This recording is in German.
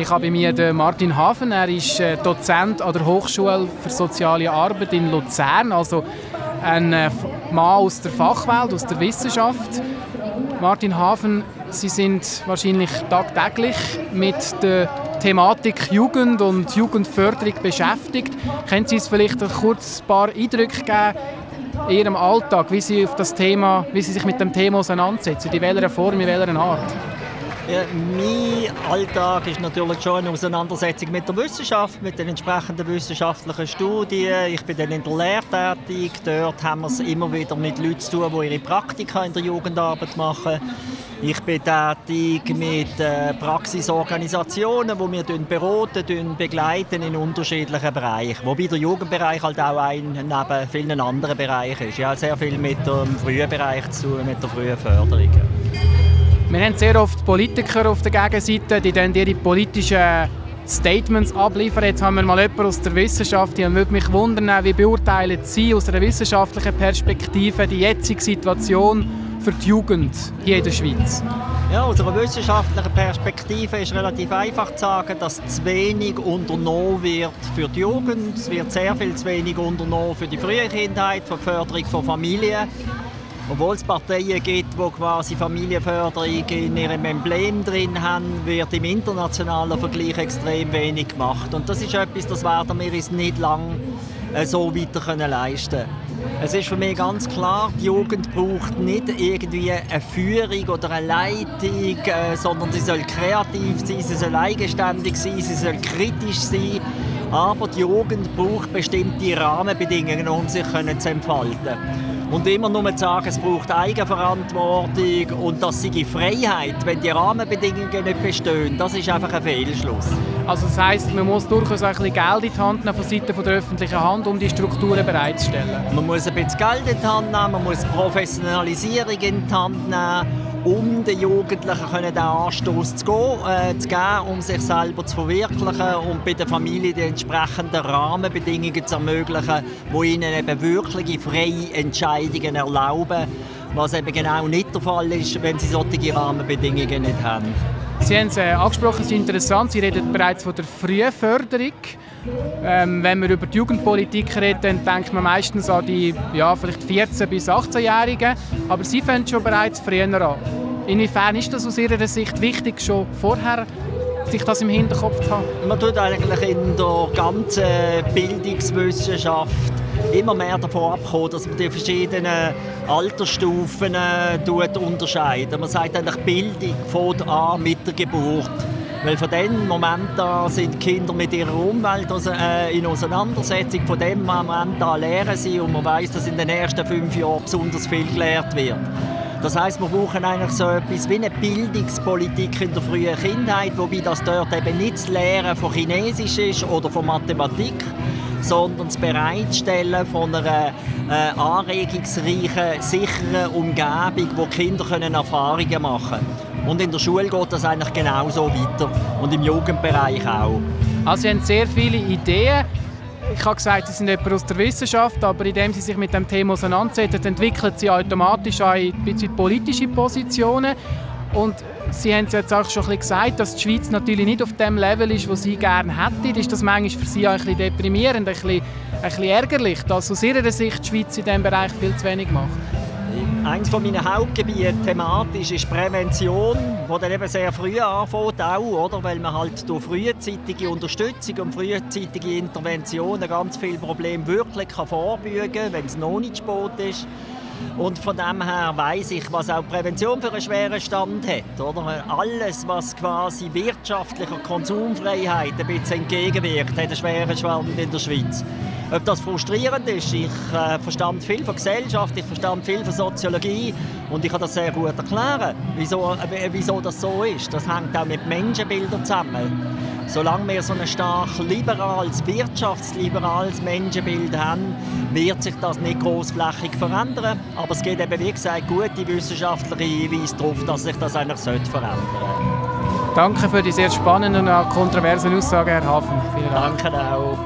Ich habe bei mir den Martin Hafen, er ist äh, Dozent an der Hochschule für soziale Arbeit in Luzern, also ein äh, Mann aus der Fachwelt, aus der Wissenschaft. Martin Hafen, Sie sind wahrscheinlich tagtäglich mit der Thematik Jugend und Jugendförderung beschäftigt. Können Sie uns vielleicht kurz ein paar Eindrücke geben in Ihrem Alltag, wie Sie, auf das Thema, wie Sie sich mit dem Thema auseinandersetzen, in welcher Form, in welcher Art? Mein Alltag ist natürlich schon eine Auseinandersetzung mit der Wissenschaft, mit den entsprechenden wissenschaftlichen Studien. Ich bin dann in der Lehre tätig. Dort haben wir es immer wieder mit Leuten zu tun, die ihre Praktika in der Jugendarbeit machen. Ich bin tätig mit äh, Praxisorganisationen, die wir beraten, begleiten in unterschiedlichen Bereichen. Wobei der Jugendbereich halt auch ein neben vielen anderen Bereichen ist. Ja, sehr viel mit dem frühen Bereich zu tun, mit der frühen Förderung. Wir haben sehr oft Politiker auf der Gegenseite, die dann ihre politischen Statements abliefern. Jetzt haben wir mal jemanden aus der Wissenschaft. Ich würde mich wundern, wie beurteilen Sie aus einer wissenschaftlichen Perspektive die jetzige Situation für die Jugend hier in der Schweiz? Ja, aus einer wissenschaftlichen Perspektive ist relativ einfach zu sagen, dass zu wenig unternommen wird für die Jugend. Es wird sehr viel zu wenig unternommen für die frühe Kindheit, für die Förderung von Familien. Obwohl es Parteien gibt, die quasi Familienförderung in ihrem Emblem drin haben, wird im internationalen Vergleich extrem wenig gemacht. Und das ist etwas, das werden wir uns nicht lange äh, so weiter können leisten Es ist für mich ganz klar, die Jugend braucht nicht irgendwie eine Führung oder eine Leitung, äh, sondern sie soll kreativ sein, sie soll eigenständig sein, sie soll kritisch sein. Aber die Jugend braucht bestimmte Rahmenbedingungen, um sich zu entfalten. Und immer nur zu sagen, es braucht Eigenverantwortung und das sei Freiheit, wenn die Rahmenbedingungen nicht bestehen, das ist einfach ein Fehlschluss. Also das heisst, man muss durchaus ein bisschen Geld in die Hand nehmen von Seiten der öffentlichen Hand, um die Strukturen bereitzustellen? Man muss ein bisschen Geld in die Hand nehmen, man muss Professionalisierung in die Hand nehmen um den Jugendlichen den Anstoß zu, äh, zu geben, um sich selber zu verwirklichen und bei der Familie die entsprechenden Rahmenbedingungen zu ermöglichen, die ihnen eben wirkliche freie Entscheidungen erlauben, was eben genau nicht der Fall ist, wenn sie solche Rahmenbedingungen nicht haben. Sie haben es äh, angesprochen, es ist interessant, Sie reden bereits von der Frühförderung. Ähm, wenn wir über die Jugendpolitik reden, dann denkt man meistens an die ja, vielleicht 14- bis 18-Jährigen. Aber Sie fangen schon bereits früher an. Inwiefern ist das aus Ihrer Sicht wichtig, schon vorher sich das im Hinterkopf zu haben? Man tut eigentlich in der ganzen Bildungswissenschaft immer mehr davon abkommen, dass man die verschiedenen Altersstufen äh, unterscheidet. Man sagt eigentlich, Bildung fängt an mit der Geburt. Weil von dem Moment an sind Kinder mit ihrer Umwelt äh, in Auseinandersetzung. Von dem Moment an lernen sie und man weiß, dass in den ersten fünf Jahren besonders viel gelehrt wird. Das heißt, wir brauchen eigentlich so etwas wie eine Bildungspolitik in der frühen Kindheit, wobei das dort eben nicht das Lehren von Chinesisch ist oder von Mathematik, sondern das Bereitstellen von einer äh, anregungsreichen, sicheren Umgebung, wo Kinder können Erfahrungen machen können. Und in der Schule geht das eigentlich genauso weiter und im Jugendbereich auch. Also Sie haben sehr viele Ideen. Ich habe gesagt, Sie sind jemand aus der Wissenschaft, aber indem Sie sich mit dem Thema auseinandersetzen, entwickeln Sie automatisch auch ein bisschen politische Positionen. Und Sie haben es jetzt auch schon ein bisschen gesagt, dass die Schweiz natürlich nicht auf dem Level ist, wo Sie gerne hätten. Ist das manchmal für Sie auch ein bisschen deprimierend, ein bisschen, ein bisschen ärgerlich, dass aus Ihrer Sicht die Schweiz in diesem Bereich viel zu wenig macht? Eines meiner Hauptgebiete thematisch ist Prävention, wo dann eben sehr früh anfängt, auch, oder? weil man halt durch frühzeitige Unterstützung und frühzeitige Interventionen ganz viele Probleme wirklich vorbeugen kann, wenn es noch nicht spät ist. Und von dem her weiß ich, was auch Prävention für einen schweren Stand hat. Oder? Alles, was quasi wirtschaftlicher Konsumfreiheit ein bisschen entgegenwirkt, hat einen schweren Stand in der Schweiz. Ob das frustrierend ist, ich äh, verstand viel von Gesellschaft, ich verstand viel von Soziologie und ich kann das sehr gut erklären, wieso, äh, wieso das so ist. Das hängt auch mit Menschenbildern zusammen. Solange wir so ein stark liberales, wirtschaftsliberales Menschenbild haben, wird sich das nicht großflächig verändern. Aber es gibt eben, wie gesagt, gute wissenschaftliche Hinweise darauf, dass sich das eigentlich verändern sollte. Danke für die sehr spannenden und kontroversen Aussagen, Herr Hafen. Vielen Dank. Danke auch.